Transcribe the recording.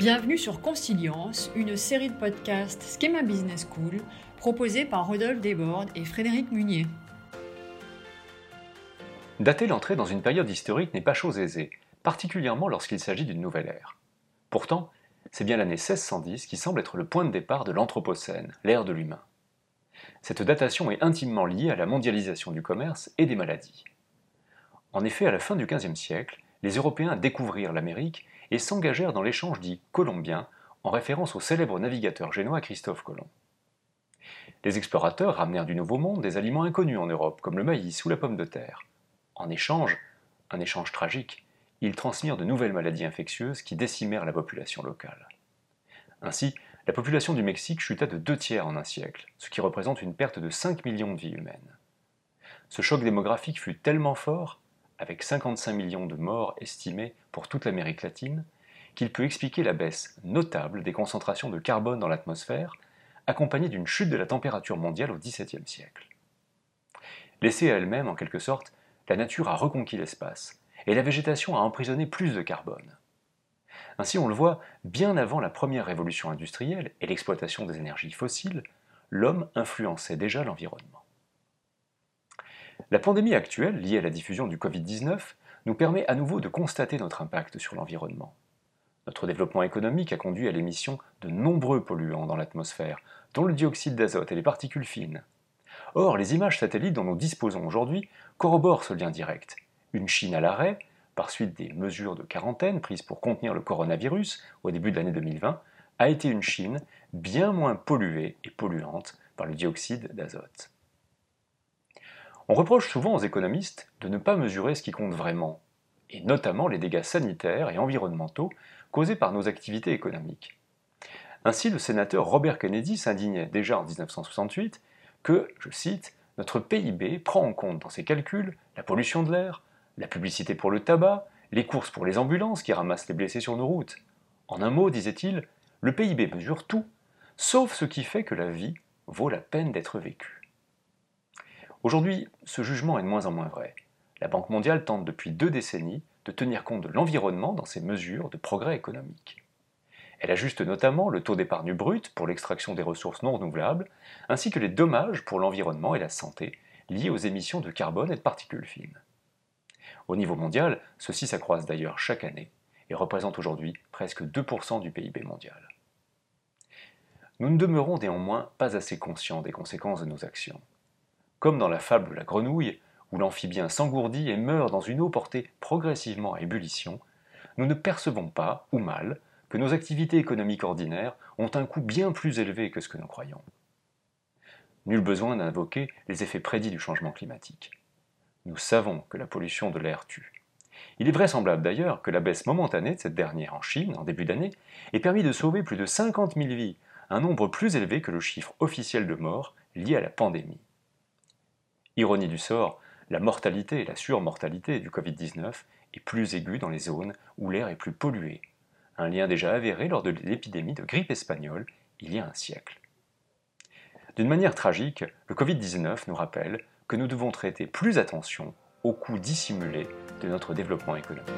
Bienvenue sur Consilience, une série de podcasts Schema Business School proposée par Rodolphe Desbordes et Frédéric Munier. Dater l'entrée dans une période historique n'est pas chose aisée, particulièrement lorsqu'il s'agit d'une nouvelle ère. Pourtant, c'est bien l'année 1610 qui semble être le point de départ de l'Anthropocène, l'ère de l'humain. Cette datation est intimement liée à la mondialisation du commerce et des maladies. En effet, à la fin du XVe siècle, les Européens découvrirent l'Amérique et s'engagèrent dans l'échange dit colombien en référence au célèbre navigateur génois Christophe Colomb. Les explorateurs ramenèrent du Nouveau Monde des aliments inconnus en Europe, comme le maïs ou la pomme de terre. En échange, un échange tragique, ils transmirent de nouvelles maladies infectieuses qui décimèrent la population locale. Ainsi, la population du Mexique chuta de deux tiers en un siècle, ce qui représente une perte de 5 millions de vies humaines. Ce choc démographique fut tellement fort avec 55 millions de morts estimés pour toute l'Amérique latine, qu'il peut expliquer la baisse notable des concentrations de carbone dans l'atmosphère, accompagnée d'une chute de la température mondiale au XVIIe siècle. Laissée à elle-même, en quelque sorte, la nature a reconquis l'espace, et la végétation a emprisonné plus de carbone. Ainsi, on le voit, bien avant la première révolution industrielle et l'exploitation des énergies fossiles, l'homme influençait déjà l'environnement. La pandémie actuelle, liée à la diffusion du Covid-19, nous permet à nouveau de constater notre impact sur l'environnement. Notre développement économique a conduit à l'émission de nombreux polluants dans l'atmosphère, dont le dioxyde d'azote et les particules fines. Or, les images satellites dont nous disposons aujourd'hui corroborent ce lien direct. Une Chine à l'arrêt, par suite des mesures de quarantaine prises pour contenir le coronavirus au début de l'année 2020, a été une Chine bien moins polluée et polluante par le dioxyde d'azote. On reproche souvent aux économistes de ne pas mesurer ce qui compte vraiment, et notamment les dégâts sanitaires et environnementaux causés par nos activités économiques. Ainsi, le sénateur Robert Kennedy s'indignait déjà en 1968 que, je cite, notre PIB prend en compte dans ses calculs la pollution de l'air, la publicité pour le tabac, les courses pour les ambulances qui ramassent les blessés sur nos routes. En un mot, disait-il, le PIB mesure tout, sauf ce qui fait que la vie vaut la peine d'être vécue. Aujourd'hui, ce jugement est de moins en moins vrai. La Banque mondiale tente depuis deux décennies de tenir compte de l'environnement dans ses mesures de progrès économique. Elle ajuste notamment le taux d'épargne brute pour l'extraction des ressources non renouvelables, ainsi que les dommages pour l'environnement et la santé liés aux émissions de carbone et de particules fines. Au niveau mondial, ceux-ci s'accroissent d'ailleurs chaque année et représentent aujourd'hui presque 2% du PIB mondial. Nous ne demeurons néanmoins pas assez conscients des conséquences de nos actions. Comme dans la fable de la grenouille, où l'amphibien s'engourdit et meurt dans une eau portée progressivement à ébullition, nous ne percevons pas, ou mal, que nos activités économiques ordinaires ont un coût bien plus élevé que ce que nous croyons. Nul besoin d'invoquer les effets prédits du changement climatique. Nous savons que la pollution de l'air tue. Il est vraisemblable d'ailleurs que la baisse momentanée de cette dernière en Chine, en début d'année, ait permis de sauver plus de 50 000 vies, un nombre plus élevé que le chiffre officiel de morts lié à la pandémie. Ironie du sort, la mortalité et la surmortalité du Covid-19 est plus aiguë dans les zones où l'air est plus pollué, un lien déjà avéré lors de l'épidémie de grippe espagnole il y a un siècle. D'une manière tragique, le Covid-19 nous rappelle que nous devons traiter plus attention aux coûts dissimulés de notre développement économique.